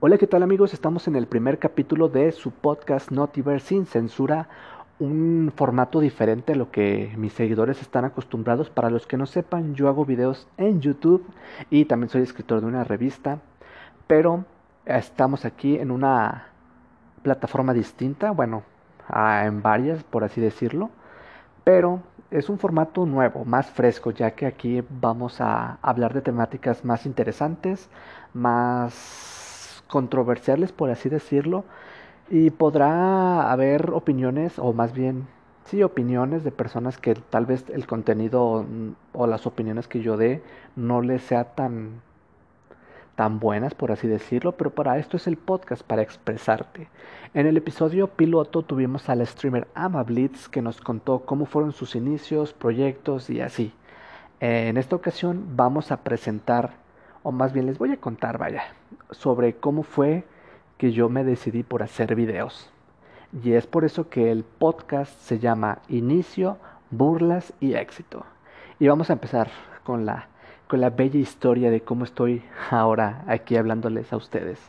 Hola, ¿qué tal amigos? Estamos en el primer capítulo de su podcast Notiverse sin censura, un formato diferente a lo que mis seguidores están acostumbrados. Para los que no sepan, yo hago videos en YouTube y también soy escritor de una revista, pero estamos aquí en una plataforma distinta, bueno, en varias, por así decirlo, pero es un formato nuevo, más fresco, ya que aquí vamos a hablar de temáticas más interesantes, más controversiales, por así decirlo, y podrá haber opiniones, o más bien, sí, opiniones de personas que tal vez el contenido mm, o las opiniones que yo dé no les sea tan tan buenas, por así decirlo, pero para esto es el podcast, para expresarte. En el episodio piloto tuvimos al streamer Ama Blitz que nos contó cómo fueron sus inicios, proyectos y así. En esta ocasión vamos a presentar o más bien les voy a contar, vaya, sobre cómo fue que yo me decidí por hacer videos. Y es por eso que el podcast se llama Inicio, Burlas y Éxito. Y vamos a empezar con la, con la bella historia de cómo estoy ahora aquí hablándoles a ustedes.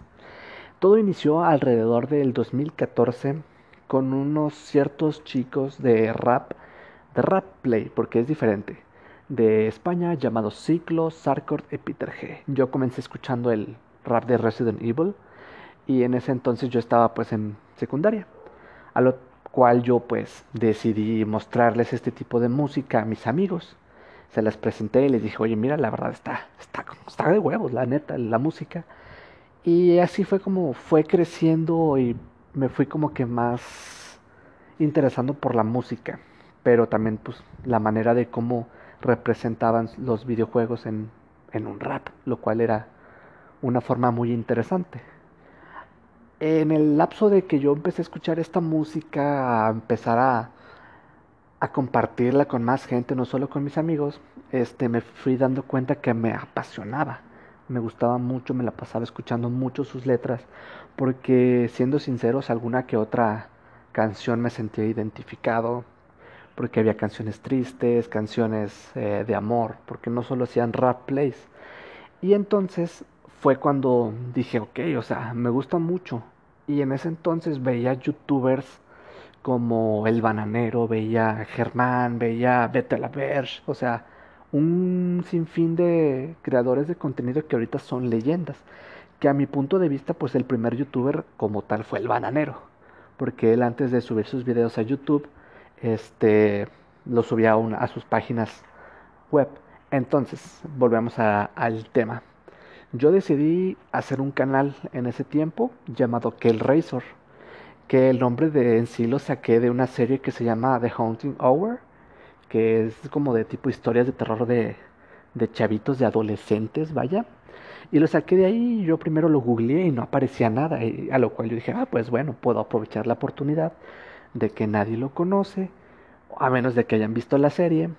Todo inició alrededor del 2014 con unos ciertos chicos de rap, de rap play, porque es diferente de España llamado Ciclo, Sarkort y Peter G. Yo comencé escuchando el rap de Resident Evil y en ese entonces yo estaba pues en secundaria, a lo cual yo pues decidí mostrarles este tipo de música a mis amigos. Se las presenté y les dije, oye, mira, la verdad está, está, está de huevos, la neta, la música. Y así fue como fue creciendo y me fui como que más interesando por la música, pero también pues la manera de cómo representaban los videojuegos en, en un rap, lo cual era una forma muy interesante. En el lapso de que yo empecé a escuchar esta música, a empezar a, a compartirla con más gente, no solo con mis amigos, este, me fui dando cuenta que me apasionaba. Me gustaba mucho, me la pasaba escuchando mucho sus letras, porque siendo sinceros, alguna que otra canción me sentía identificado, porque había canciones tristes, canciones eh, de amor, porque no solo hacían rap plays. Y entonces fue cuando dije, ok, o sea, me gusta mucho. Y en ese entonces veía youtubers como El Bananero, veía Germán, veía Vete la Verge, o sea, un sinfín de creadores de contenido que ahorita son leyendas. Que a mi punto de vista, pues el primer youtuber como tal fue El Bananero. Porque él antes de subir sus videos a YouTube, este, lo subía a, sus páginas web. Entonces, volvemos al tema. Yo decidí hacer un canal en ese tiempo llamado Kel Razor, que el nombre de en sí lo saqué de una serie que se llama The Haunting Hour, que es como de tipo historias de terror de, de chavitos, de adolescentes, vaya. Y lo saqué de ahí, yo primero lo googleé y no aparecía nada, y a lo cual yo dije, ah, pues bueno, puedo aprovechar la oportunidad de que nadie lo conoce, a menos de que hayan visto la serie,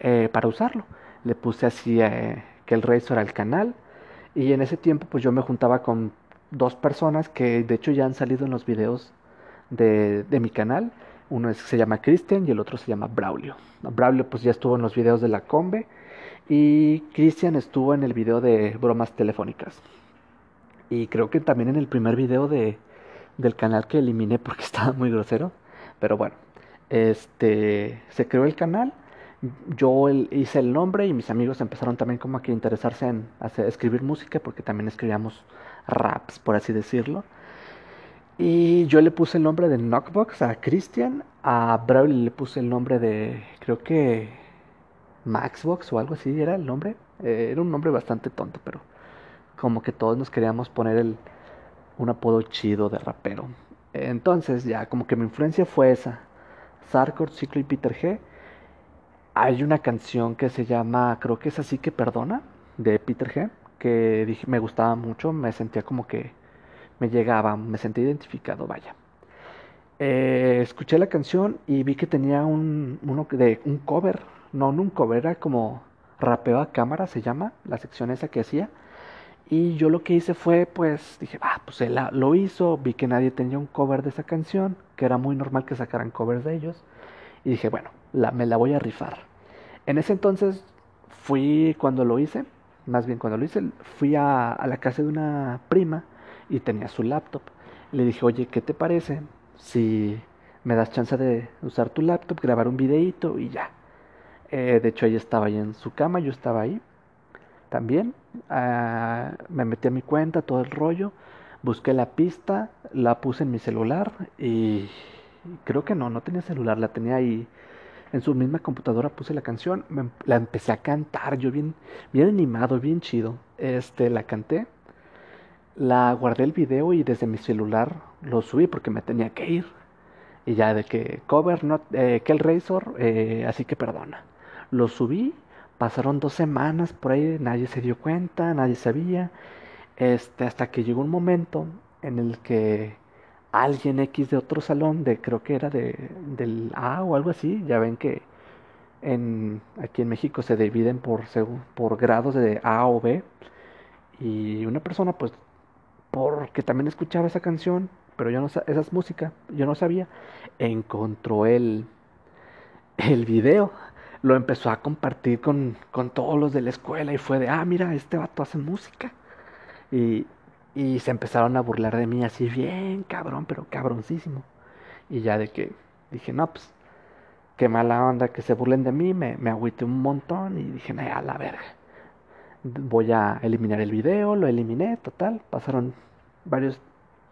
eh, para usarlo. Le puse así eh, que el Razor al canal y en ese tiempo pues yo me juntaba con dos personas que de hecho ya han salido en los videos de, de mi canal. Uno se llama Christian y el otro se llama Braulio. Braulio pues ya estuvo en los videos de la Combe y Christian estuvo en el video de bromas telefónicas. Y creo que también en el primer video de, del canal que eliminé porque estaba muy grosero. Pero bueno, este se creó el canal. Yo hice el nombre y mis amigos empezaron también como a interesarse en escribir música porque también escribíamos raps, por así decirlo. Y yo le puse el nombre de Knockbox a Christian, a Brawl le puse el nombre de, creo que Maxbox o algo así era el nombre. Eh, era un nombre bastante tonto, pero como que todos nos queríamos poner el, un apodo chido de rapero. Entonces ya como que mi influencia fue esa. Sarkor, Ciclo y Peter G. Hay una canción que se llama, creo que es así que perdona, de Peter G. Que dije, me gustaba mucho, me sentía como que me llegaba, me sentía identificado, vaya. Eh, escuché la canción y vi que tenía un, uno de, un cover, no, no un cover, era como rapeo a cámara, se llama, la sección esa que hacía. Y yo lo que hice fue, pues, dije, ah, pues él lo hizo, vi que nadie tenía un cover de esa canción, que era muy normal que sacaran covers de ellos. Y dije, bueno, me la voy a rifar. En ese entonces fui cuando lo hice, más bien cuando lo hice, fui a, la casa de una prima y tenía su laptop. Le dije, oye, ¿qué te parece si me das chance de usar tu laptop, grabar un videito y ya? Eh, de hecho, ella estaba ahí en su cama, yo estaba ahí también. Ah, me metí a mi cuenta, todo el rollo. Busqué la pista, la puse en mi celular y creo que no, no tenía celular, la tenía ahí en su misma computadora puse la canción, la empecé a cantar, yo bien, bien animado, bien chido. Este, la canté, la guardé el video y desde mi celular lo subí porque me tenía que ir. Y ya de que cover, no, eh, que el Razor, así que perdona. Lo subí, pasaron dos semanas por ahí, nadie se dio cuenta, nadie sabía. Este, hasta que llegó un momento en el que alguien X de otro salón, de creo que era de, del A o algo así, ya ven que en, aquí en México se dividen por, por grados de A o B, y una persona pues porque también escuchaba esa canción, pero yo no esa es música, yo no sabía, encontró el, el video, lo empezó a compartir con, con todos los de la escuela y fue de, ah, mira, este vato hace música. Y, y se empezaron a burlar de mí así bien cabrón, pero cabroncísimo. Y ya de que dije, no, pues qué mala onda que se burlen de mí, me, me agüité un montón y dije, no, a la verga. Voy a eliminar el video, lo eliminé, total. Pasaron varios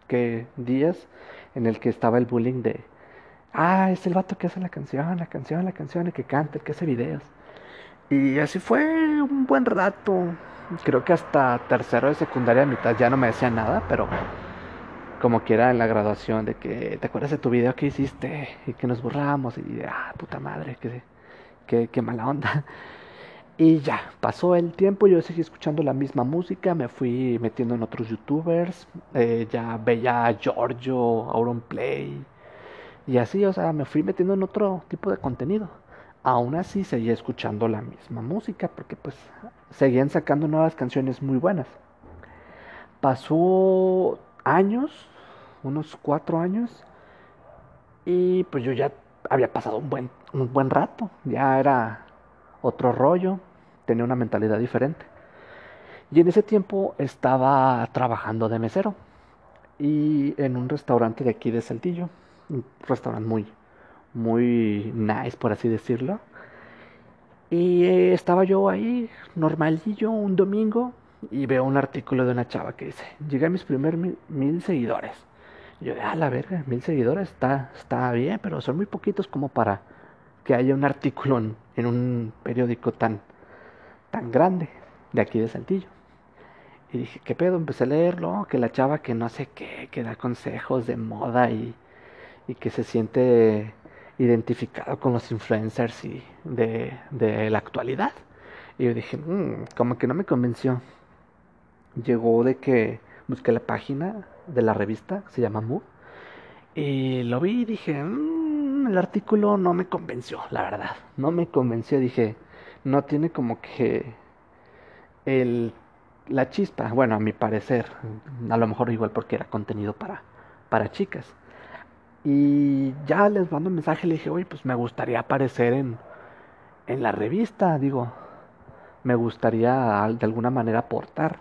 que, días en el que estaba el bullying de, ah, es el vato que hace la canción, la canción, la canción, el que canta, el que hace videos. Y así fue un buen rato, creo que hasta tercero de secundaria mitad ya no me decía nada, pero como quiera en la graduación de que te acuerdas de tu video que hiciste y que nos burlamos y ah, puta madre, que, que, mala onda. Y ya, pasó el tiempo, yo seguí escuchando la misma música, me fui metiendo en otros youtubers, eh, ya veía a Giorgio, Auronplay, y así, o sea, me fui metiendo en otro tipo de contenido aún así seguía escuchando la misma música porque pues seguían sacando nuevas canciones muy buenas. Pasó años, unos cuatro años, y pues yo ya había pasado un buen, un buen rato, ya era otro rollo, tenía una mentalidad diferente. Y en ese tiempo estaba trabajando de mesero y en un restaurante de aquí de Saltillo, un restaurante muy muy nice, por así decirlo. Y eh, estaba yo ahí, normalillo, un domingo, y veo un artículo de una chava que dice, llegué a mis primeros mil, seguidores. yo de, ah, la verga, mil seguidores, está, está bien, pero son muy poquitos como para que haya un artículo en, en un periódico tan, tan grande de aquí de Saltillo. Y dije, ¿qué pedo? Empecé a leerlo, que la chava que no sé qué, que da consejos de moda y, y que se siente identificado con los influencers y de, de la actualidad. Y yo dije, mmm, como que no me convenció. Llegó de que busqué la página de la revista, se llama Mu, y lo vi y dije, mmm, el artículo no me convenció, la verdad. No me convenció, dije, no tiene como que el, la chispa, bueno, a mi parecer, a lo mejor igual porque era contenido para, para chicas. Y ya les mando un mensaje, le dije, oye, pues me gustaría aparecer en, en la revista, digo, me gustaría de alguna manera aportar.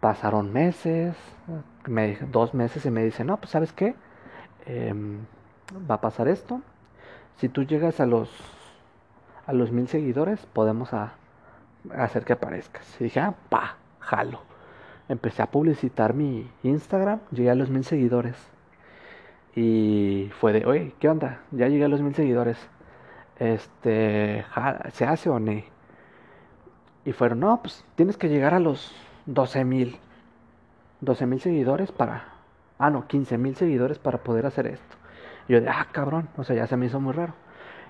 Pasaron meses, me, dos meses y me dice, no, pues sabes qué, em, va a pasar esto. Si tú llegas a los a los mil seguidores, podemos hacer que aparezcas. Y dije, ah, pa, jalo. Empecé a publicitar mi Instagram, llegué a los mil seguidores. Y fue de, oye, ¿qué onda? Ya llegué a los mil seguidores. Este, ¿se hace o no? Y fueron, no, pues tienes que llegar a los 12 mil. 12 mil seguidores para... Ah, no, 15 mil seguidores para poder hacer esto. Y yo de, ah, cabrón, o sea, ya se me hizo muy raro.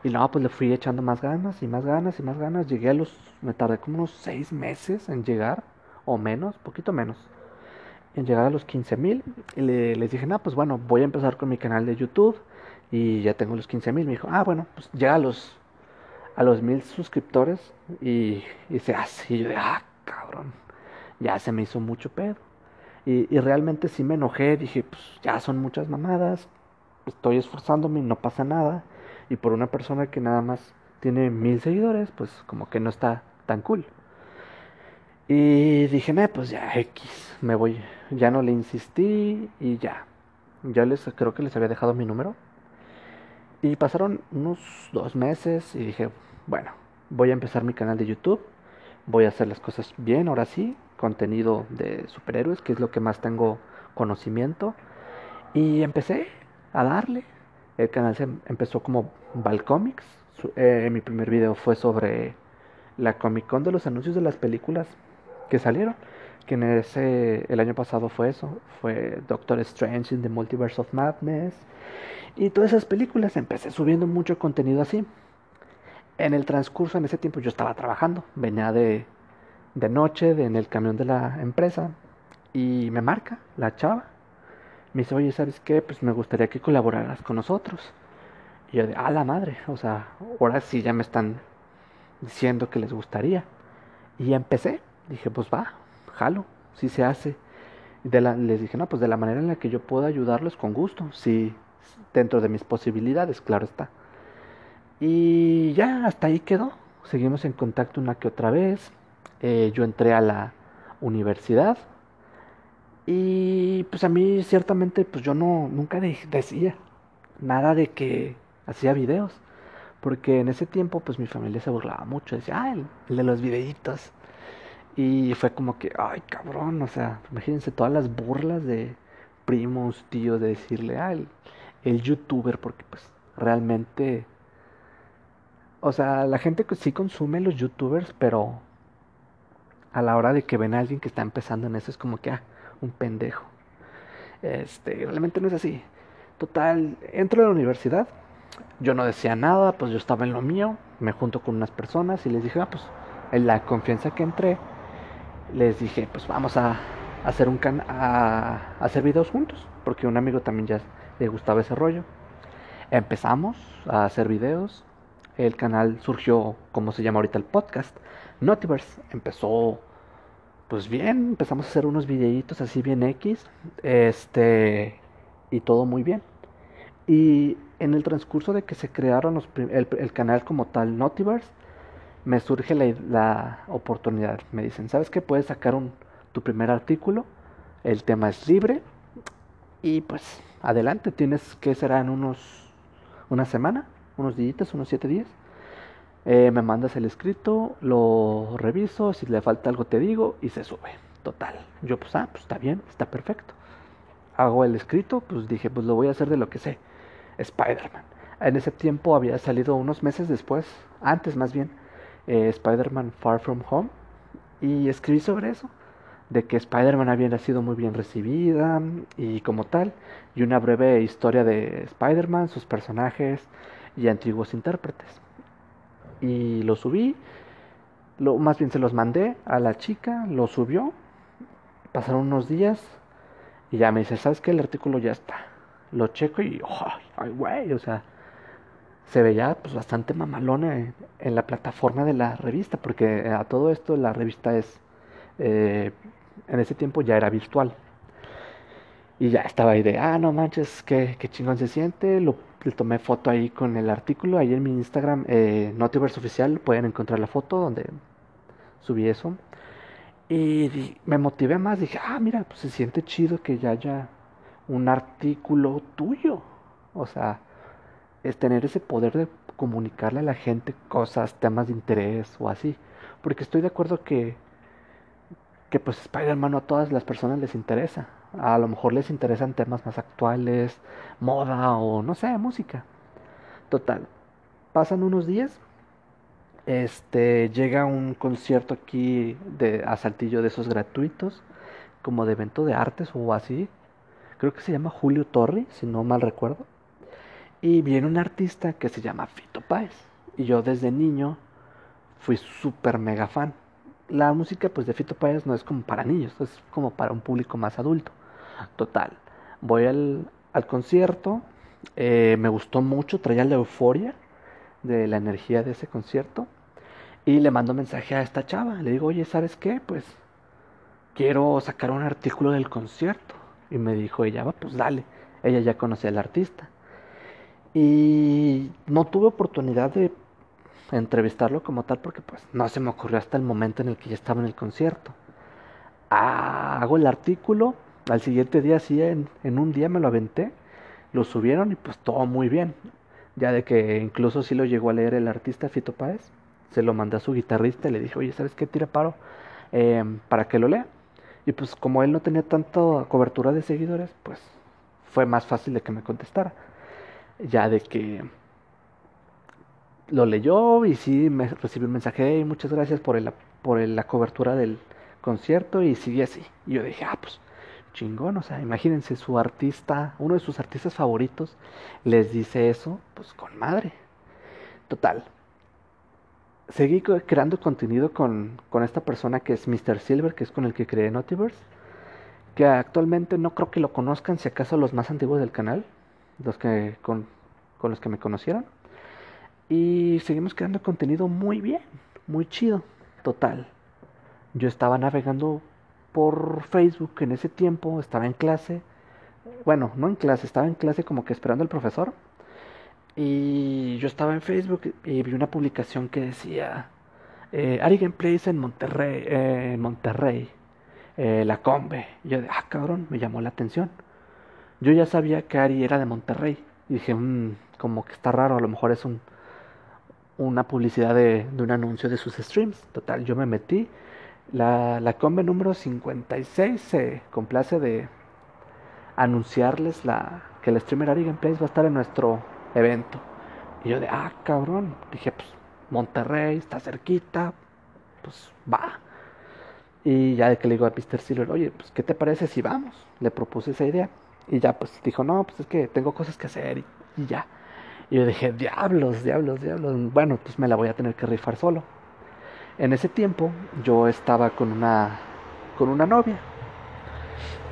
Y luego pues le fui echando más ganas y más ganas y más ganas. Llegué a los, me tardé como unos 6 meses en llegar, o menos, poquito menos en llegar a los 15 mil. Y le, les dije, no, pues bueno, voy a empezar con mi canal de YouTube y ya tengo los 15 mil. Me dijo, ah, bueno, pues llega a los, a los mil suscriptores y, y se hace. Y yo de, ah, cabrón, ya se me hizo mucho pedo. Y, y realmente sí me enojé, dije, pues ya son muchas mamadas, estoy esforzándome no pasa nada. Y por una persona que nada más tiene mil seguidores, pues como que no está tan cool. Y dije, no, pues ya X, me voy, ya no le insistí y ya. Ya les creo que les había dejado mi número. Y pasaron unos dos meses y dije, bueno, voy a empezar mi canal de YouTube. Voy a hacer las cosas bien, ahora sí. Contenido de superhéroes, que es lo que más tengo conocimiento. Y empecé a darle. El canal se empezó como Valcomics. Eh, mi primer video fue sobre la Comic Con de los anuncios de las películas que salieron. Que en ese, el año pasado fue eso. Fue Doctor Strange in the Multiverse of Madness. Y todas esas películas empecé subiendo mucho contenido así. En el transcurso, en ese tiempo yo estaba trabajando. Venía de, de noche en el camión de la empresa. Y me marca la chava. Me dice, oye, ¿sabes qué? Pues me gustaría que colaboraras con nosotros. Y yo de, a la madre. O sea, ahora sí ya me están diciendo que les gustaría. Y empecé, dije, pues va, jalo, si se hace. De la, les dije, no, pues de la manera en la que yo puedo ayudarlos con gusto, si dentro de mis posibilidades, claro está. Y ya hasta ahí quedó. Seguimos en contacto una que otra vez. Eh, yo entré a la universidad y pues a mí ciertamente pues yo no nunca decía nada de que hacía videos. Porque en ese tiempo, pues mi familia se burlaba mucho. Decía, ah, el, de los videitos. Y fue como que, ay, cabrón, o sea, imagínense todas las burlas de primos, tíos, de decirle, ah, el, youtuber, porque pues realmente, o sea, la gente sí consume los youtubers, pero a la hora de que ven a alguien que está empezando en eso es como que, ah, un pendejo. Este, realmente no es así. Total, entro a la universidad yo no decía nada, pues yo estaba en lo mío, me junto con unas personas y les dije, ah, pues en la confianza que entré, les dije, pues vamos a, hacer un can a, hacer videos juntos, porque un amigo también ya le gustaba ese rollo. Empezamos a hacer videos, el canal surgió, como se llama ahorita el podcast, Notiverse, empezó pues bien, empezamos a hacer unos videitos así bien X, este, y todo muy bien. Y en el transcurso de que se crearon los el, canal como tal, Notiverse, me surge la, oportunidad. Me dicen, ¿sabes qué? Puedes sacar un, tu primer artículo, el tema es libre y pues adelante, tienes que será en unos, una semana, unos días, unos siete días. Eh, me mandas el escrito, lo reviso, si le falta algo te digo y se sube. Total. Yo pues, ah, pues está bien, está perfecto. Hago el escrito, pues dije, pues lo voy a hacer de lo que sé Spider-Man. En ese tiempo había salido unos meses después, antes más bien, eh, Spider-Man Far From Home. Y escribí sobre eso, de que Spider-Man había sido muy bien recibida y como tal, y una breve historia de Spider-Man, sus personajes y antiguos intérpretes. Y lo subí, lo, más bien se los mandé a la chica, lo subió, pasaron unos días y ya me dice, ¿sabes qué? El artículo ya está lo checo y, ay, güey, o sea, se veía pues bastante mamalón en, la plataforma de la revista, porque a todo esto la revista es, eh, en ese tiempo ya era virtual. Y ya estaba ahí de, ah, no manches, qué, qué chingón se siente. Lo, le tomé foto ahí con el artículo. Ahí en mi Instagram, eh, Notiverse Oficial, pueden encontrar la foto donde subí eso. Y me motivé más. Dije, ah, mira, pues se siente chido que ya haya un artículo tuyo. O sea, es tener ese poder de comunicarle a la gente cosas, temas de interés o así. Porque estoy de acuerdo que, que pues Spider-Man a todas las personas les interesa. A lo mejor les interesan temas más actuales, moda o no sé, música. Total. Pasan unos días. Este llega un concierto aquí de a Saltillo de esos gratuitos, como de evento de artes o así creo que se llama Julio Torri, si no mal recuerdo. Y viene un artista que se llama Fito Páez. Y yo desde niño fui súper mega fan. La música pues de Fito Páez no es como para niños, es como para un público más adulto. Total, voy al, al concierto, eh, me gustó mucho, traía la euforia de la energía de ese concierto. Y le mando mensaje a esta chava, le digo, oye, ¿sabes qué? Pues quiero sacar un artículo del concierto. Y me dijo ella, va, pues dale. Ella ya conocía al artista. Y no tuve oportunidad de entrevistarlo como tal porque pues no se me ocurrió hasta el momento en el que ya estaba en el concierto. hago el artículo, al siguiente día, sí, en, en un día me lo aventé, lo subieron y pues todo muy bien. Ya de que incluso sí lo llegó a leer el artista Fito Páez, se lo mandé a su guitarrista y le dije, oye, ¿sabes qué? Tira paro eh, para que lo lea. Y pues como él no tenía tanta cobertura de seguidores, pues fue más fácil de que me contestara. Ya de que lo leyó y sí me recibí un mensaje, muchas gracias por, el, por la cobertura del concierto y sigue así. Y yo dije, ah, pues chingón, o sea, imagínense su artista, uno de sus artistas favoritos les dice eso, pues con madre. Total. Seguí creando contenido con, con esta persona que es Mr. Silver, que es con el que creé Notiverse, que actualmente no creo que lo conozcan, si acaso los más antiguos del canal, los que con, con los que me conocieron. Y seguimos creando contenido muy bien, muy chido, total. Yo estaba navegando por Facebook en ese tiempo, estaba en clase. Bueno, no en clase, estaba en clase como que esperando al profesor. Y yo estaba en Facebook y vi una publicación que decía eh, Ari Gameplays en Monterrey, eh, en Monterrey, eh, la Combe. Y yo de, ah, cabrón, me llamó la atención. Yo ya sabía que Ari era de Monterrey. Y dije, mmm, como que está raro, a lo mejor es un, una publicidad de, de, un anuncio de sus streams. Total, yo me metí. La, la Combe número 56 se complace de anunciarles la, que el streamer Ari Gameplays va a estar en nuestro evento. Y yo de, ah, cabrón. Dije, pues Monterrey está cerquita, pues va. Y ya de que le digo a Mr. Silver, oye, pues ¿qué te parece si vamos? Le propuse esa idea. Y ya pues dijo, no, pues es que tengo cosas que hacer y ya. Y yo dije, diablos, diablos, diablos. Bueno, pues me la voy a tener que rifar solo. En ese tiempo yo estaba con una, con una novia.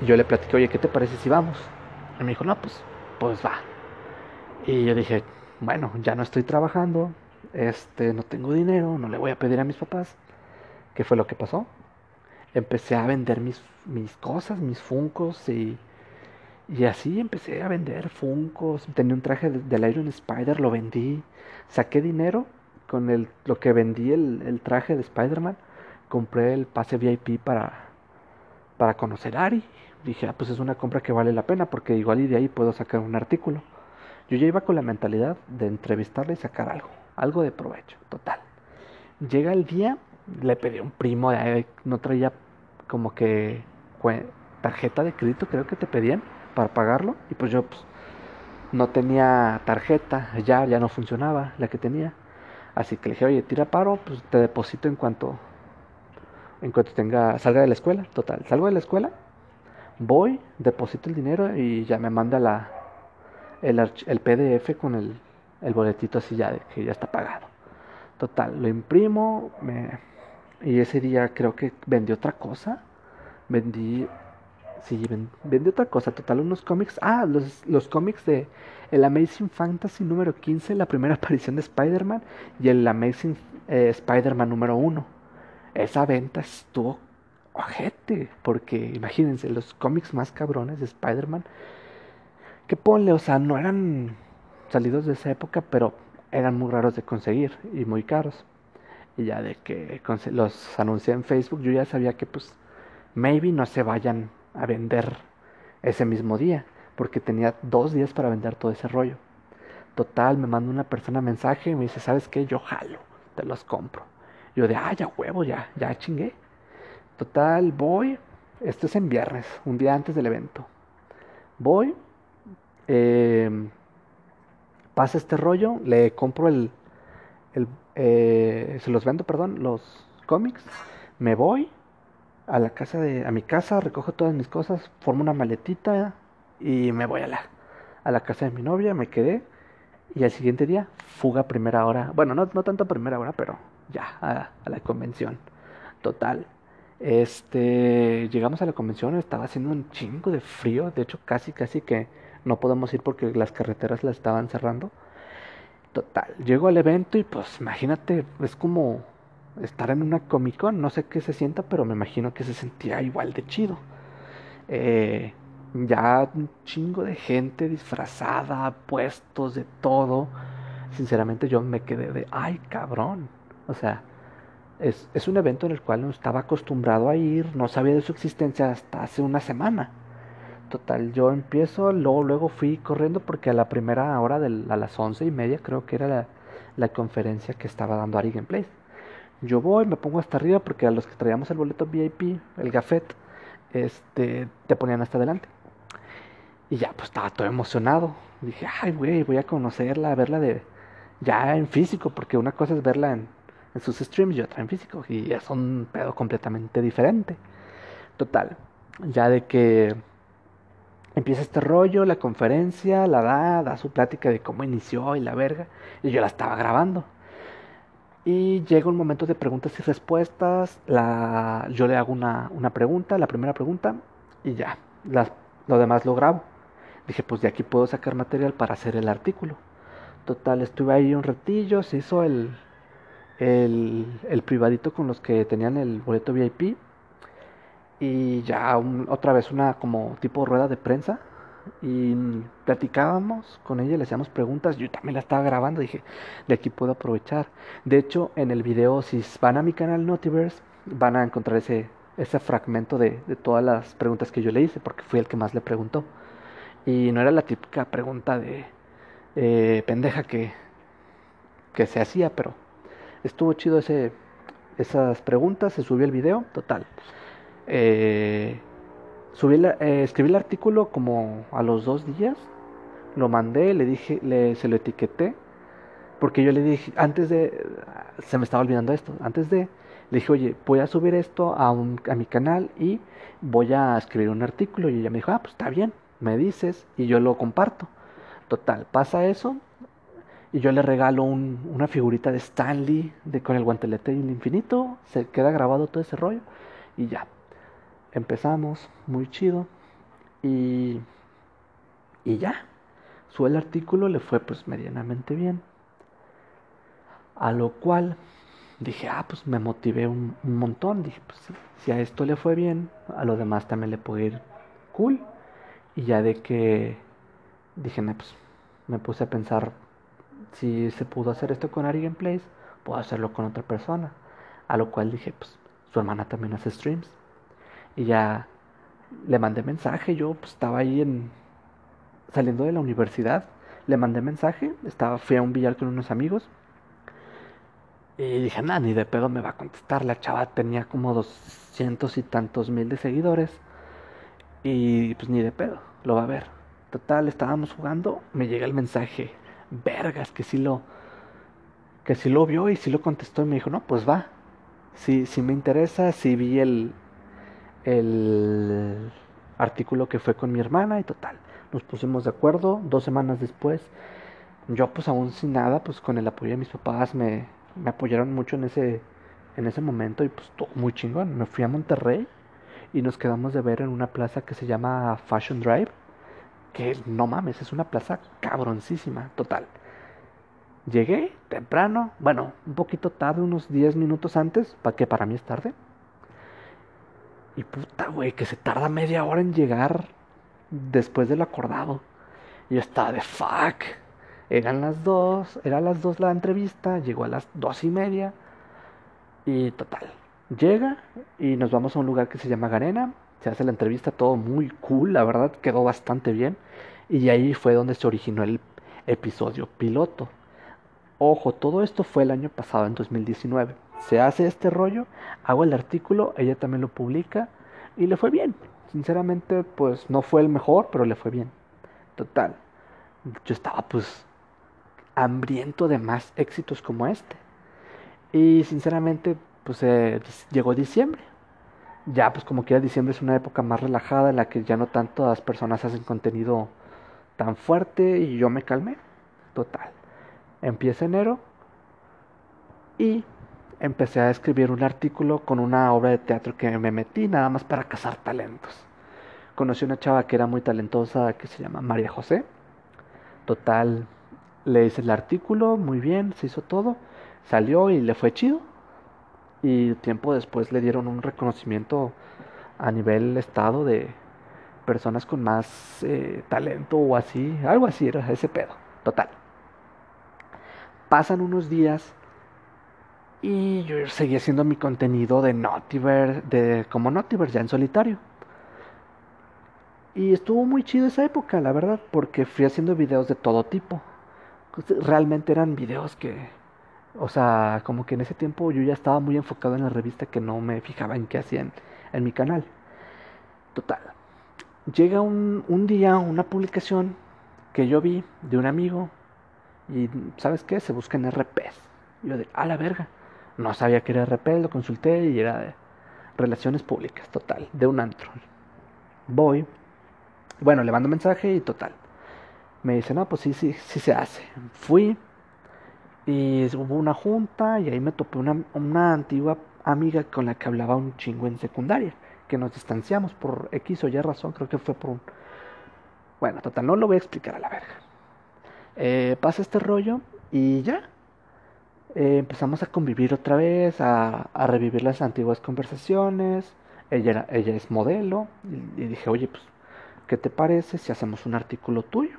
Y yo le platiqué, oye, ¿qué te parece si vamos? Y me dijo, no, pues, pues va. Y yo dije, bueno, ya no estoy trabajando, este, no tengo dinero, no le voy a pedir a mis papás. ¿Qué fue lo que pasó? Empecé a vender mis, mis cosas, mis funcos y y así empecé a vender Funcos. Tenía un traje del Iron Spider, lo vendí. Saqué dinero con el, lo que vendí el, el traje de Spider-Man. Compré el pase VIP para, para conocer a Ari. Dije, ah, pues es una compra que vale la pena porque igual y de ahí puedo sacar un artículo. Yo ya iba con la mentalidad de entrevistarle y sacar algo, algo de provecho, total. Llega el día, le pedí a un primo, no traía como que tarjeta de crédito, creo que te pedían para pagarlo y pues yo pues, no tenía tarjeta, ya, ya no funcionaba la que tenía. Así que le dije, oye, tira paro, pues te deposito en cuanto, en cuanto tenga, salga de la escuela. Total, salgo de la escuela, voy, deposito el dinero y ya me manda la, el, PDF con el, el boletito así ya de que ya está pagado. Total, lo imprimo me, y ese día creo que vendí otra cosa. Vendí Sí, vende otra cosa, total, unos cómics. Ah, los, los cómics de el Amazing Fantasy número 15, la primera aparición de Spider-Man, y el Amazing eh, Spider-Man número 1. Esa venta estuvo ojete, porque imagínense, los cómics más cabrones de Spider-Man, que ponle, o sea, no eran salidos de esa época, pero eran muy raros de conseguir y muy caros. Y ya de que los anuncié en Facebook, yo ya sabía que pues maybe no se vayan a vender ese mismo día, porque tenía dos días para vender todo ese rollo. Total, me manda una persona mensaje y me dice, ¿sabes qué? Yo jalo, te los compro. Yo de, ah, ya huevo, ya, ya chingué. Total, voy, esto es en viernes, un día antes del evento. Voy, eh, pasa este rollo, le compro el, el eh, se los vendo, perdón, los cómics, me voy, a la casa de, a mi casa, recojo todas mis cosas, formo una maletita y me voy a la, a la casa de mi novia, me quedé y al siguiente día, fuga a primera hora, bueno, no, no tanto a primera hora, pero ya, a, a, la convención, total. Este, llegamos a la convención, estaba haciendo un chingo de frío, de hecho casi, casi que no podemos ir porque las carreteras las estaban cerrando. Total, llego al evento y pues imagínate, es como estar en una Comic Con. No sé qué se sienta, pero me imagino que se sentía igual de chido. Eh, ya un chingo de gente disfrazada, puestos de todo. Sinceramente yo me quedé de, ay cabrón. O sea, es, es un evento en el cual no estaba acostumbrado a ir, no sabía de su existencia hasta hace una semana. total, yo empiezo, luego, luego fui corriendo porque a la primera hora, de, a las once y media creo que era la, la conferencia que estaba dando Ari Gameplays. Yo voy, me pongo hasta arriba porque a los que traíamos el boleto VIP, el gafet, este, te ponían hasta adelante. Y ya, pues estaba todo emocionado. Dije, ay, güey, voy a conocerla, a verla de ya en físico, porque una cosa es verla en, en sus streams y otra en físico. Y es un pedo completamente diferente. Total, ya de que empieza este rollo, la conferencia, la da, da su plática de cómo inició y la verga. Y yo la estaba grabando. Y llega un momento de preguntas y respuestas. La, yo le hago una, una pregunta, la primera pregunta, y ya. Lo demás lo grabo. Dije, pues de aquí puedo sacar material para hacer el artículo. Total, estuve ahí un ratillo, se hizo el, el, el privadito con los que tenían el boleto VIP. Y ya otra vez una como tipo rueda de prensa y platicábamos con ella, le hacíamos preguntas, yo también la estaba grabando, dije, de aquí puedo aprovechar. De hecho, en el video, si van a mi canal Notiverse, van a encontrar ese, ese fragmento de, de todas las preguntas que yo le hice, porque fui el que más le preguntó. Y no era la típica pregunta de eh, pendeja que, que se hacía, pero estuvo chido ese, esas preguntas, se subió el video, total. Eh, Subí eh, escribí el artículo como a los dos días, lo mandé, le dije, le, se lo etiqueté, porque yo le dije, antes de, se me estaba olvidando esto, antes de, le dije, oye, voy a subir esto a, un, a mi canal y voy a escribir un artículo. Y ella me dijo, ah, pues está bien, me dices y yo lo comparto. Total, pasa eso y yo le regalo un, una figurita de Stanley de, con el guantelete el infinito, se queda grabado todo ese rollo y ya, empezamos, muy chido. Y, y ya, su el artículo, le fue pues medianamente bien. A lo cual dije, ah, pues me motivé un, montón. Dije, pues si a esto le fue bien, a lo demás también le puede ir cool. Y ya de que dije, pues me puse a pensar, si se pudo hacer esto con Ari Gameplays, puedo hacerlo con otra persona. A lo cual dije, pues su hermana también hace streams. Y ya le mandé mensaje, yo pues, estaba ahí en saliendo de la universidad, le mandé mensaje, estaba fui a un billar con unos amigos. Y dije, nada, ni de pedo me va a contestar. La chava tenía como doscientos y tantos mil de seguidores. Y pues ni de pedo, lo va a ver. Total, estábamos jugando, me llega el mensaje. Vergas, que sí lo. Que sí lo vio y sí lo contestó. Y me dijo, no, pues va. Sí, sí me interesa, sí vi el, el artículo que fue con mi hermana y total, nos pusimos de acuerdo, dos semanas después, yo pues aún sin nada, pues con el apoyo de mis papás me, me apoyaron mucho en ese, en ese momento y pues todo muy chingón, me fui a Monterrey y nos quedamos de ver en una plaza que se llama Fashion Drive, que no mames, es una plaza cabroncísima, total. Llegué temprano, bueno, un poquito tarde, unos 10 minutos antes, para que para mí es tarde. Y puta, güey, que se tarda media hora en llegar después de lo acordado. Y yo estaba de fuck. Eran las dos, eran las dos la entrevista, llegó a las dos y media. Y total, llega y nos vamos a un lugar que se llama Garena. Se hace la entrevista, todo muy cool, la verdad quedó bastante bien. Y ahí fue donde se originó el episodio piloto. Ojo, todo esto fue el año pasado, en 2019 se hace este rollo, hago el artículo, ella también lo publica y le fue bien. Sinceramente, pues no fue el mejor, pero le fue bien. Total. Yo estaba pues hambriento de más éxitos como este. Y sinceramente, pues eh, llegó diciembre. Ya, pues como quiera, diciembre es una época más relajada en la que ya no tantas personas hacen contenido tan fuerte y yo me calmé. Total. Empieza enero y empecé a escribir un artículo con una obra de teatro que me metí nada más para cazar talentos. Conocí una chava que era muy talentosa que se llama María José. Total, le hice el artículo, muy bien, se hizo todo, salió y le fue chido. Y tiempo después le dieron un reconocimiento a nivel estado de personas con más eh, talento o así, algo así era ese pedo, total. Pasan unos días y yo seguía haciendo mi contenido de Notiverse, de, como Notiverse ya en solitario. Y estuvo muy chido esa época, la verdad, porque fui haciendo videos de todo tipo. Realmente eran videos que, o sea, como que en ese tiempo yo ya estaba muy enfocado en la revista que no me fijaba en qué hacían en mi canal. Total. Llega un, un día una publicación que yo vi de un amigo y, ¿sabes qué? Se busca en RPs. Yo de, a la verga. No sabía que era RP, lo consulté y era de relaciones públicas, total, de un antro. Voy, bueno, le mando mensaje y total. Me dice, no, pues sí, sí, sí se hace. Fui y hubo una junta y ahí me topé una, una antigua amiga con la que hablaba un chingo en secundaria, que nos distanciamos por X o Y razón, creo que fue por un... Bueno, total, no lo voy a explicar a la verga. Eh, pasa este rollo y ya. Eh, empezamos a convivir otra vez, a, a, revivir las antiguas conversaciones. Ella, era, ella es modelo y, y dije, oye, pues ¿qué te parece si hacemos un artículo tuyo?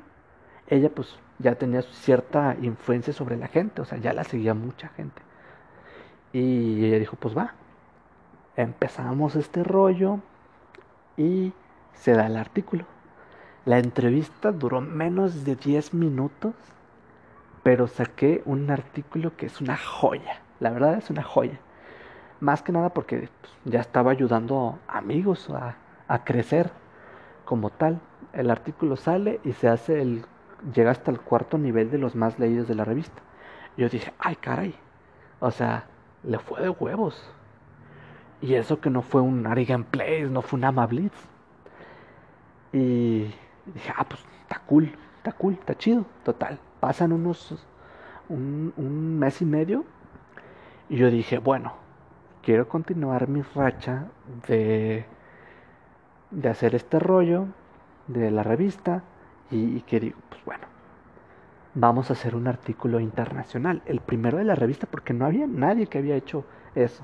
Ella pues ya tenía cierta influencia sobre la gente, o sea, ya la seguía mucha gente. Y ella dijo, pues va. Empezamos este rollo y se da el artículo. La entrevista duró menos de 10 minutos, pero saqué un artículo que es una joya. La verdad es una joya. Más que nada porque pues, ya estaba ayudando a amigos a, a crecer como tal. El artículo sale y se hace el llega hasta el cuarto nivel de los más leídos de la revista. Yo dije, ay caray, o sea, le fue de huevos. Y eso que no fue un Arigan Place, no fue un Ama Blitz. Y dije, ah, pues está cool, está cool, está chido. Total, pasan unos, un, mes y medio. Y yo dije, bueno, quiero continuar mi racha de de hacer este rollo de la revista y, y, que digo, pues bueno, vamos a hacer un artículo internacional, el primero de la revista porque no había nadie que había hecho eso.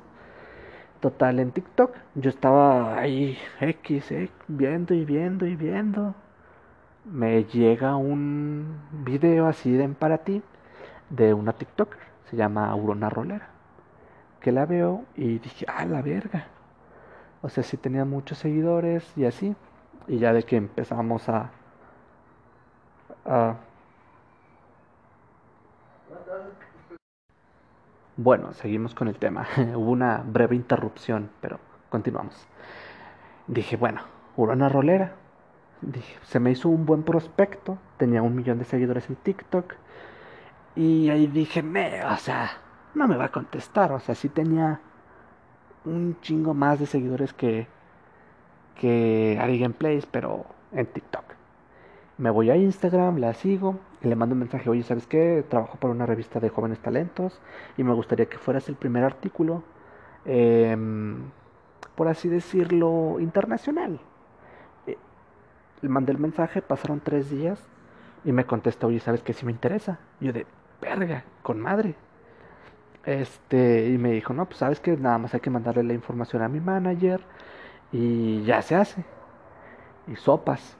Total, en TikTok yo estaba ahí X, eh, viendo y viendo y viendo. Me llega un video así de para ti de una TikToker, se llama Aurona Rolera, que la veo y dije, ah, la verga o sea, sí tenía muchos seguidores y así. Y ya de que empezamos a... a bueno, seguimos con el tema. Hubo una breve interrupción, pero continuamos. Dije, bueno, una Rolera. Se me hizo un buen prospecto. Tenía un millón de seguidores en TikTok. Y ahí dije, me, o sea, no me va a contestar. O sea, sí tenía un chingo más de seguidores que, que Ari Gameplays, pero en TikTok. Me voy a Instagram, la sigo y le mando un mensaje, oye, ¿sabes qué? Trabajo para una revista de jóvenes talentos y me gustaría que fueras el primer artículo, eh, por así decirlo, internacional. Le mandé el mensaje, pasaron tres días y me contesta, oye, ¿sabes qué? Si me interesa. yo de, verga, con madre. Este, y me dijo, no, pues sabes que nada más hay que mandarle la información a mi manager y ya se hace. Y sopas.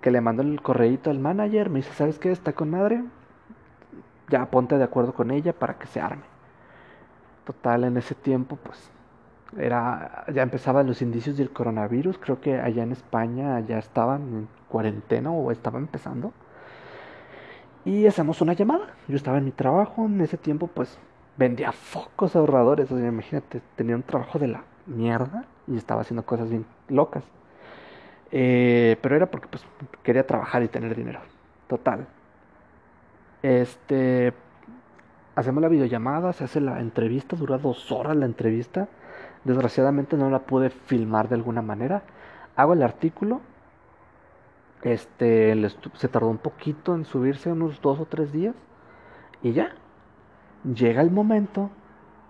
Que le mando el correíto al manager, me dice, ¿sabes qué? Está con madre. Ya ponte de acuerdo con ella para que se arme. Total, en ese tiempo, pues, era, ya empezaban los indicios del coronavirus. Creo que allá en España ya estaban en cuarentena o estaban empezando. Y hacemos una llamada. Yo estaba en mi trabajo, en ese tiempo, pues, vendía focos ahorradores. O sea, imagínate, tenía un trabajo de la mierda y estaba haciendo cosas bien locas. Eh, pero era porque pues quería trabajar y tener dinero. Total. Este. Hacemos la videollamada, se hace la entrevista, dura dos horas la entrevista. Desgraciadamente no la pude filmar de alguna manera. Hago el artículo. Este se tardó un poquito en subirse, unos dos o tres días. Y ya, llega el momento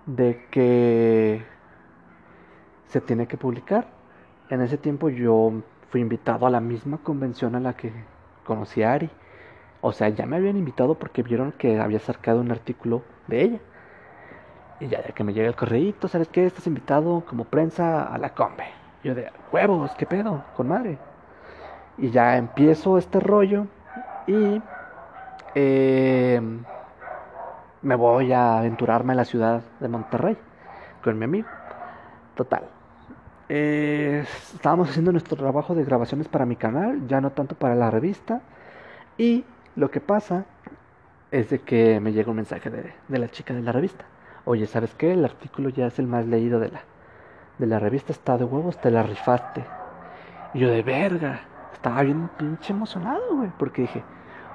de que se tiene que publicar. En ese tiempo yo fui invitado a la misma convención a la que conocí a Ari. O sea, ya me habían invitado porque vieron que había sacado un artículo de ella. Y ya que me llega el correíto, ¿sabes qué? Estás invitado como prensa a la combe. Yo de huevos, ¿qué pedo? Con madre. Y ya empiezo este rollo y eh, me voy a aventurarme a la ciudad de Monterrey con mi amigo. Total. estábamos haciendo nuestro trabajo de grabaciones para mi canal, ya no tanto para la revista. Y lo que pasa es de que me llega un mensaje de, de la chica de la revista. Oye, ¿sabes qué? El artículo ya es el más leído de la, de la revista. Está de huevos, te la rifaste. Y yo de verga. Estaba bien pinche emocionado, güey. Porque dije,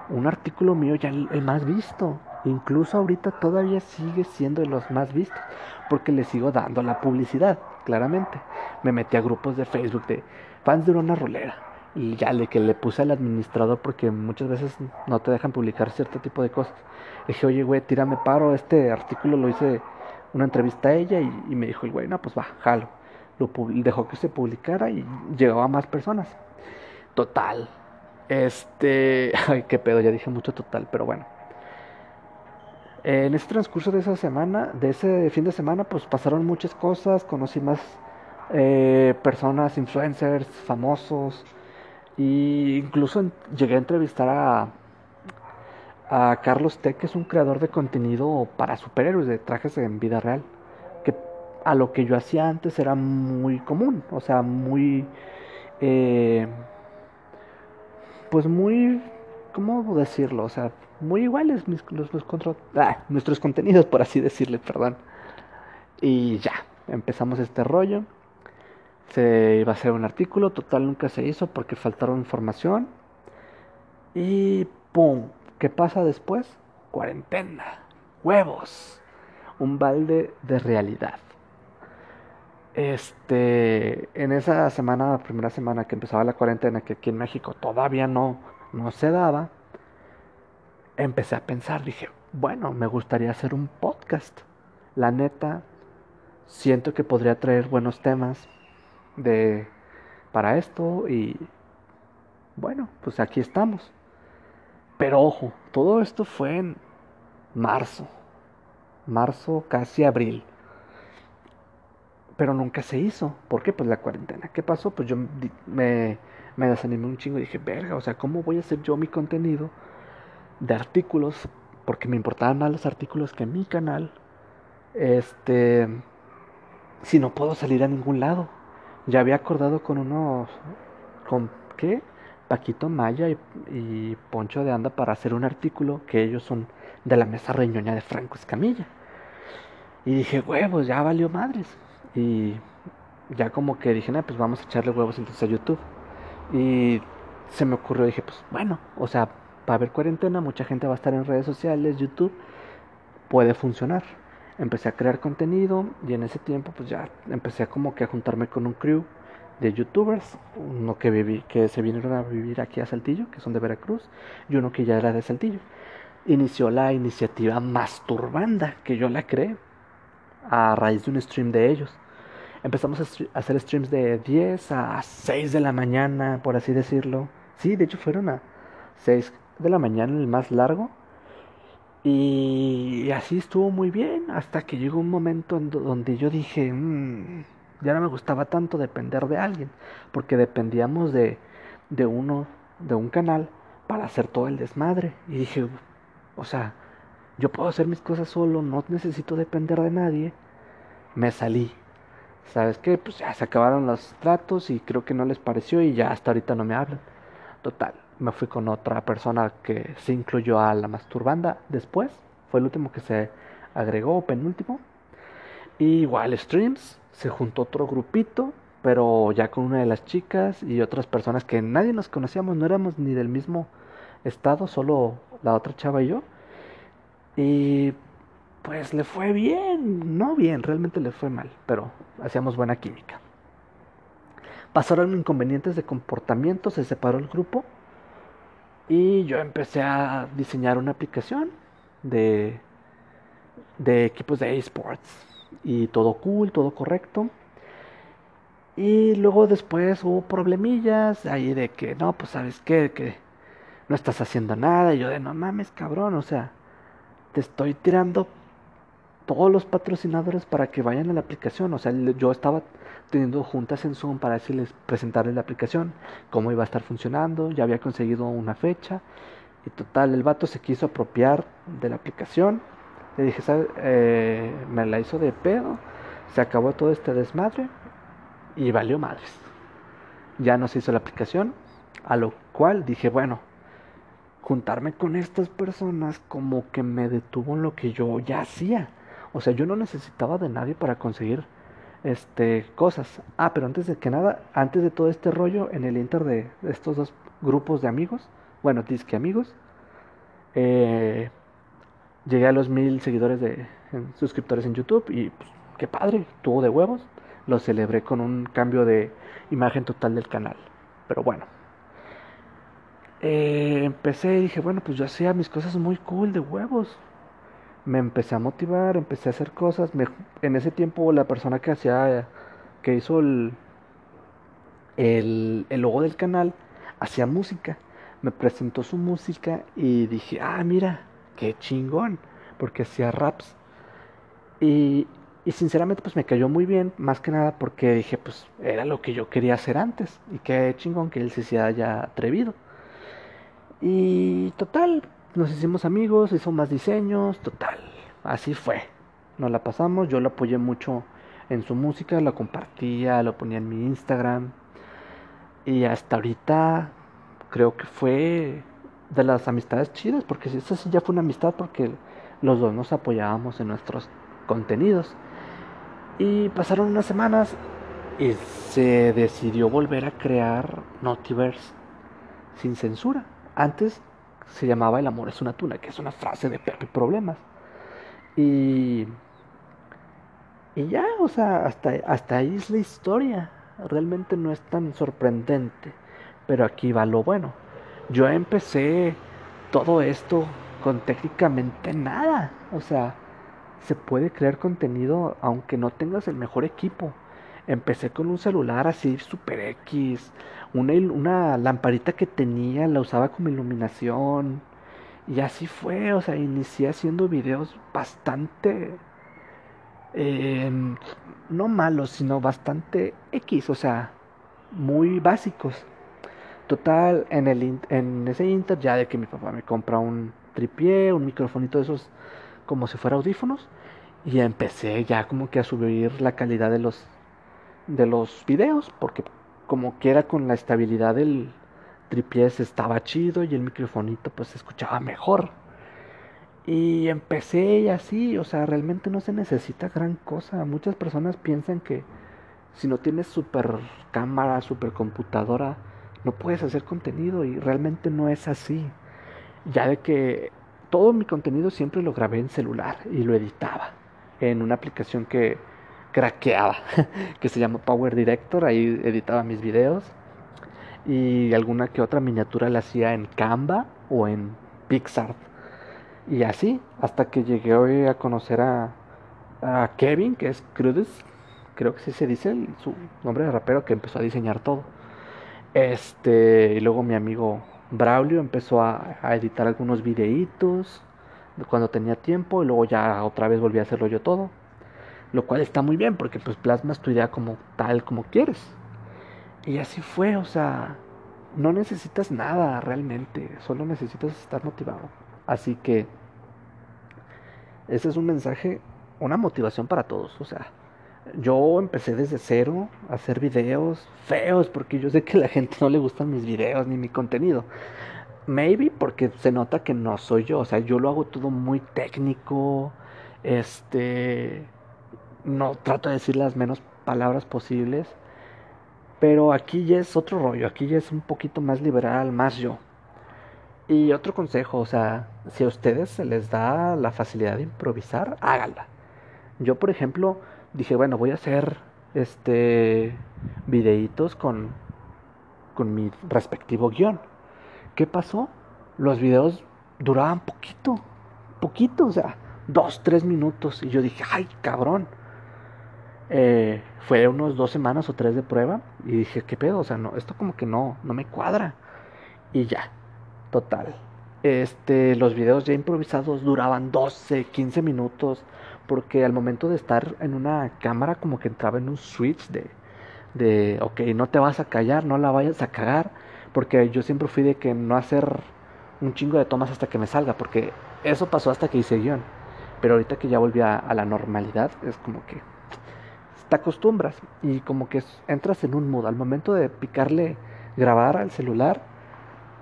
un artículo mío ya el, más visto. Incluso ahorita todavía sigue siendo de los más vistos. Porque le sigo dando la publicidad, claramente. Me metí a grupos de Facebook de fans de una rolera. Y ya le que le puse al administrador porque muchas veces no te dejan publicar cierto tipo de cosas. Le dije, oye, güey, tírame paro. Este artículo lo hice una entrevista a ella y, me dijo el güey, no, pues va, jalo. Lo dejó que se publicara y llegaba a más personas. Total. Este. Ay, qué pedo, ya dije mucho total, pero bueno. En ese transcurso de esa semana, de ese fin de semana, pues pasaron muchas cosas. Conocí más eh, personas, influencers, famosos. Y incluso llegué a entrevistar a, a Carlos T, que es un creador de contenido para superhéroes, de trajes en vida real. Que a lo que yo hacía antes era muy común, o sea, muy... Eh, pues muy, ¿cómo decirlo? O sea, muy iguales ah, nuestros contenidos, por así decirle, perdón. Y ya, empezamos este rollo. Se iba a hacer un artículo, total nunca se hizo porque faltaron información. Y ¡pum! ¿Qué pasa después? Cuarentena. Huevos. Un balde de realidad. Este, en esa semana, primera semana que empezaba la cuarentena, que aquí en México todavía no, no se daba, empecé a pensar, dije, bueno, me gustaría hacer un podcast. La neta, siento que podría traer buenos temas de para esto y bueno, pues aquí estamos. Pero ojo, todo esto fue en marzo, marzo casi abril pero nunca se hizo. ¿Por qué? Pues la cuarentena. ¿Qué pasó? Pues yo me, me desanimé un chingo y dije, verga, o sea, ¿cómo voy a hacer yo mi contenido de artículos? Porque me importaban más los artículos que mi canal. Este, si no puedo salir a ningún lado. Ya había acordado con unos, con qué, Paquito Maya y, y Poncho de Anda para hacer un artículo que ellos son de la mesa reñoña de Franco Escamilla. Y dije, huevos, ya valió madres. Y ya como que dije, pues vamos a echarle huevos entonces a YouTube. Y se me ocurrió, dije, pues bueno, o sea, para ver cuarentena, mucha gente va a estar en redes sociales, YouTube, puede funcionar. Empecé a crear contenido y en ese tiempo pues ya empecé como que a juntarme con un crew de youtubers, uno que viví, que se vinieron a vivir aquí a Saltillo, que son de Veracruz, y uno que ya era de Saltillo. Inició la iniciativa Masturbanda, que yo la creé a raíz de un stream de ellos empezamos a, hacer streams de 10 a 6 de la mañana, por así decirlo. Sí, de hecho fueron a 6 de la mañana el más largo. Y así estuvo muy bien hasta que llegó un momento en donde yo dije, mmm, ya no me gustaba tanto depender de alguien, porque dependíamos de, de uno, de un canal para hacer todo el desmadre. Y dije, o sea, yo puedo hacer mis cosas solo, no necesito depender de nadie. Me salí ¿sabes qué? Pues ya se acabaron los tratos y creo que no les pareció y ya hasta ahorita no me hablan. Total, me fui con otra persona que se incluyó a la masturbanda después, fue el último que se agregó, penúltimo. Y igual streams, se juntó otro grupito, pero ya con una de las chicas y otras personas que nadie nos conocíamos, no éramos ni del mismo estado, solo la otra chava y yo. Y pues le fue bien, no bien, realmente le fue mal, pero hacíamos buena química. Pasaron inconvenientes de comportamiento, se separó el grupo y yo empecé a diseñar una aplicación de, de equipos de esports y todo cool, todo correcto. Y luego después hubo problemillas ahí de que no, pues sabes qué, que no estás haciendo nada. Y yo de no mames, cabrón, o sea, te estoy tirando todos los patrocinadores para que vayan a la aplicación. O sea, yo estaba teniendo juntas en Zoom para decirles, presentarles la aplicación, cómo iba a estar funcionando, ya había conseguido una fecha. Y total, el vato se quiso apropiar de la aplicación. Le dije, ¿sabes? Eh, me la hizo de pedo. Se acabó todo este desmadre. y valió madres. Ya no se hizo la aplicación, a lo cual dije, bueno, juntarme con estas personas como que me detuvo en lo que yo ya hacía. O sea, yo no necesitaba de nadie para conseguir este cosas. Ah, pero antes de que nada, antes de todo este rollo en el inter de estos dos grupos de amigos, bueno, disque amigos, eh, llegué a los mil seguidores de suscriptores en YouTube y pues, qué padre, tuvo de huevos. Lo celebré con un cambio de imagen total del canal. Pero bueno. Eh, empecé y dije, bueno, pues yo hacía mis cosas muy cool de huevos. Me empecé a motivar, empecé a hacer cosas. en ese tiempo la persona que hacía, que hizo el, el, el logo del canal, hacía música. Me presentó su música y dije, ah, mira, qué chingón, porque hacía raps. Y, y sinceramente pues me cayó muy bien, más que nada porque dije pues era lo que yo quería hacer antes y qué chingón que él se haya atrevido. Y total, nos hicimos amigos, hizo más diseños, total, así fue. Nos la pasamos, yo lo apoyé mucho en su música, lo compartía, lo ponía en mi Instagram. Y hasta ahorita creo que fue de las amistades chidas, porque esa sí ya fue una amistad porque los dos nos apoyábamos en nuestros contenidos. Y pasaron unas semanas y se decidió volver a crear Notiverse sin censura. Antes se llamaba El amor es una tuna, que es una frase de Pepe Problemas. Y, y ya, o sea, hasta, hasta ahí es la historia. Realmente no es tan sorprendente. Pero aquí va lo bueno. Yo empecé todo esto con técnicamente nada. O sea, se puede crear contenido aunque no tengas el mejor equipo. Empecé con un celular así super X, una, una lamparita que tenía, la usaba como iluminación. Y así fue, o sea, inicié haciendo videos bastante, em, no malos, sino bastante X, o sea, muy básicos. Total, en, el, en ese inter ya de que mi papá me compra un tripié, un microfonito de esos como si fuera audífonos y empecé ya como que a subir la calidad de los de los videos porque como que era con la estabilidad del tripié estaba chido y el microfonito pues se escuchaba mejor. Y empecé y así o sea realmente no se necesita gran cosa. Muchas personas piensan que si no tienes super cámara super computadora no puedes hacer contenido y realmente no es así. Ya de que todo mi contenido siempre lo grabé en celular y lo editaba en una aplicación que craqueaba, que se llama Power Director, ahí editaba mis videos y alguna que otra miniatura la hacía en Canva o en Pixar. Y así, hasta que llegué hoy a conocer a, a Kevin, que es Crudis, creo que sí se dice su nombre de rapero, que empezó a diseñar todo. Este, y luego mi amigo Braulio empezó a, editar algunos videitos cuando tenía tiempo y luego ya otra vez volví a hacerlo yo todo. Lo cual está muy bien porque pues plasmas tu idea como tal como quieres. Y así fue, o sea, no necesitas nada realmente, solo necesitas estar motivado. Así que ese es un mensaje, una motivación para todos, o sea, yo empecé desde cero a hacer videos feos porque yo sé que a la gente no le gustan mis videos ni mi contenido. Maybe porque se nota que no soy yo, o sea, yo lo hago todo muy técnico, este, no trato de decir las menos palabras posibles, pero aquí ya es otro rollo, aquí ya es un poquito más liberal, más yo. Y otro consejo, o sea, si a ustedes se les da la facilidad de improvisar, háganla. Yo, por ejemplo, dije, bueno, voy a hacer este videitos con, con mi respectivo guion. ¿Qué pasó? Los videos duraban poquito, poquito, o sea, dos, tres minutos. Y yo dije, ay, cabrón. Eh, fue unos dos semanas o tres de prueba y dije, ¿qué pedo? O sea, no, esto como que no, no me cuadra. Y ya, total. Este, los videos ya improvisados duraban 12, 15 minutos porque al momento de estar en una cámara como que entraba en un switch de, de, ok, no te vas a callar, no la vayas a cagar, porque yo siempre fui de que no hacer un chingo de tomas hasta que me salga, porque eso pasó hasta que hice guion, pero ahorita que ya volví a, la normalidad es como que te acostumbras y como que entras en un mood. Al momento de picarle grabar al celular,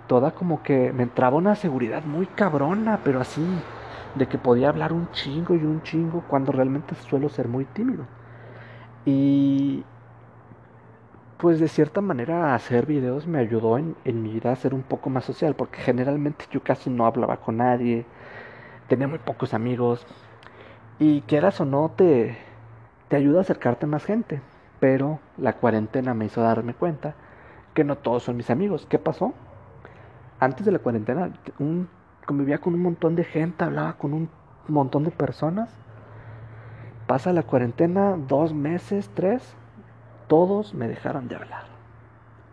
toda como que me entraba una seguridad muy cabrona, pero así, de que podía hablar un chingo y un chingo cuando realmente suelo ser muy tímido. Y pues de cierta manera hacer videos me ayudó en, en, mi vida a ser un poco más social, porque generalmente yo casi no hablaba con nadie, tenía muy pocos amigos, y quieras o no te, te ayuda a acercarte a más gente. Pero la cuarentena me hizo darme cuenta que no todos son mis amigos. ¿Qué pasó? Antes de la cuarentena un, convivía con un montón de gente, hablaba con un montón de personas. Pasa la cuarentena, dos meses, tres, todos me dejaron de hablar.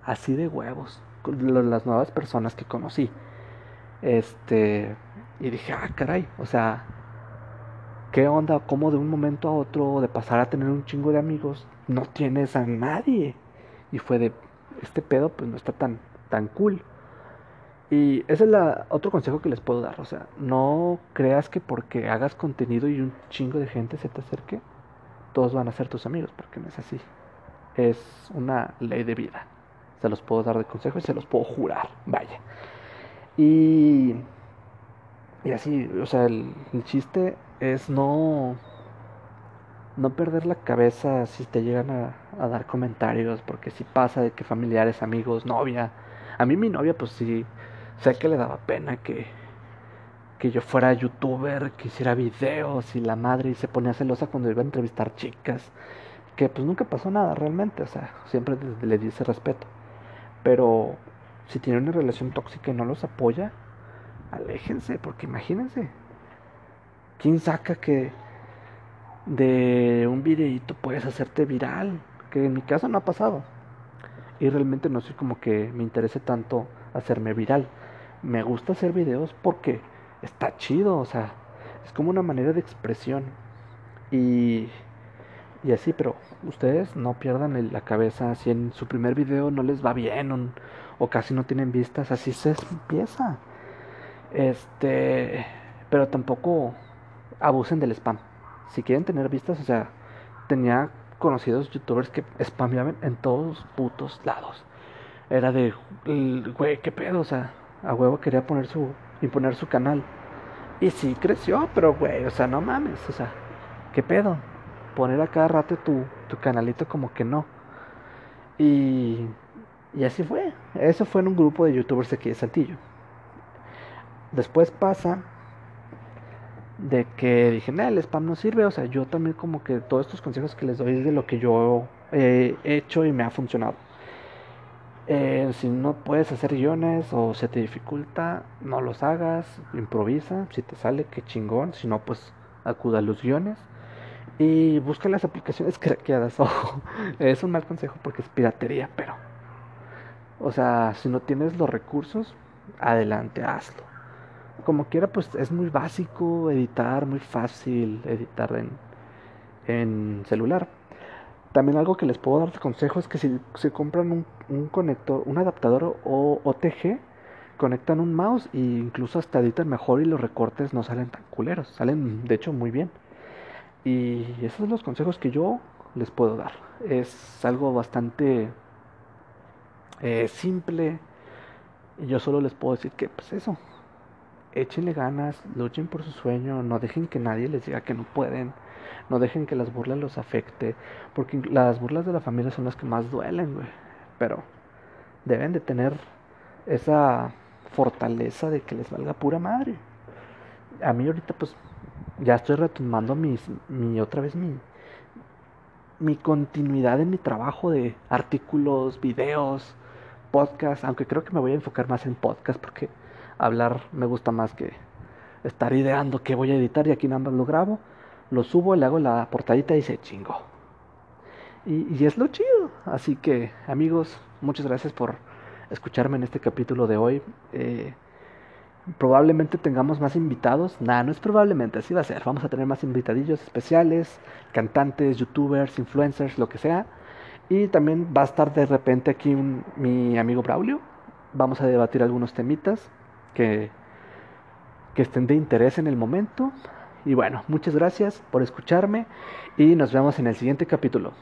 Así de huevos, las nuevas personas que conocí. Este, y dije, ah, caray, o sea, ¿Qué onda? ¿Cómo de un momento a otro, de pasar a tener un chingo de amigos, no tienes a nadie? Y fue de, este pedo pues no está tan, tan cool. Y ese es la, otro consejo que les puedo dar. O sea, no creas que porque hagas contenido y un chingo de gente se te acerque, todos van a ser tus amigos, porque no es así. Es una ley de vida. Se los puedo dar de consejo y se los puedo jurar. Vaya. Y, y así, o sea, el chiste es no no perder la cabeza si te llegan a, dar comentarios, porque si pasa de que familiares, amigos, novia, a mí mi novia pues sí, sé que le daba pena que, que yo fuera youtuber, que hiciera videos y la madre se ponía celosa cuando iba a entrevistar chicas, que pues nunca pasó nada realmente, o sea, siempre le di ese respeto, pero si tiene una relación tóxica y no los apoya, aléjense, porque imagínense, ¿Quién saca que de un videito puedes hacerte viral? Que en mi caso no ha pasado. Y realmente no soy como que me interese tanto hacerme viral. Me gusta hacer videos porque está chido, o sea, es como una manera de expresión. Y, y así, pero ustedes no pierdan la cabeza si en su primer video no les va bien o casi no tienen vistas, así se empieza. Este, pero tampoco abusen del spam. Si quieren tener vistas, o sea, tenía conocidos youtubers que spameaban en todos putos lados. Era de, güey, qué pedo, o sea, a huevo quería poner su, imponer su canal. Y sí creció, pero güey, o sea, no mames, o sea, qué pedo. Poner a cada rato tu, tu canalito como que no. Y, y así fue. Eso fue en un grupo de youtubers aquí de Santillo. Después pasa de que dije, nah, el spam no sirve, o sea, yo también como que todos estos consejos que les doy es de lo que yo he hecho y me ha funcionado. Eh, si no puedes hacer guiones o se te dificulta, no los hagas, improvisa, si te sale, qué chingón, si no, pues acuda a los guiones y busca las aplicaciones craqueadas. Ojo, es un mal consejo porque es piratería, pero, o sea, si no tienes los recursos, adelante, hazlo como quiera, pues es muy básico editar, muy fácil editar en, en celular. También algo que les puedo dar de consejo es que si se compran un, un conector, un adaptador o OTG, conectan un mouse e incluso hasta editan mejor y los recortes no salen tan culeros, salen de hecho muy bien. Y esos son los consejos que yo les puedo dar. Es algo bastante eh, simple y yo solo les puedo decir que pues eso, échenle ganas, luchen por su sueño, no dejen que nadie les diga que no pueden, no dejen que las burlas los afecte, porque las burlas de la familia son las que más duelen, güey. Pero deben de tener esa fortaleza de que les valga pura madre. A mí ahorita pues ya estoy retomando mis, mi otra vez mi, mi continuidad en mi trabajo de artículos, videos, podcast, aunque creo que me voy a enfocar más en podcast porque hablar me gusta más que estar ideando qué voy a editar y aquí nada más lo grabo, lo subo, le hago la portadita y se chingo. Y, es lo chido. Así que amigos, muchas gracias por escucharme en este capítulo de hoy. Eh, probablemente tengamos más invitados. Nada, no es probablemente, así va a ser. Vamos a tener más invitadillos especiales, cantantes, youtubers, influencers, lo que sea. Y también va a estar de repente aquí mi amigo Braulio. Vamos a debatir algunos temitas que, estén de interés en el momento Y bueno, muchas gracias por escucharme y nos vemos en el siguiente capítulo.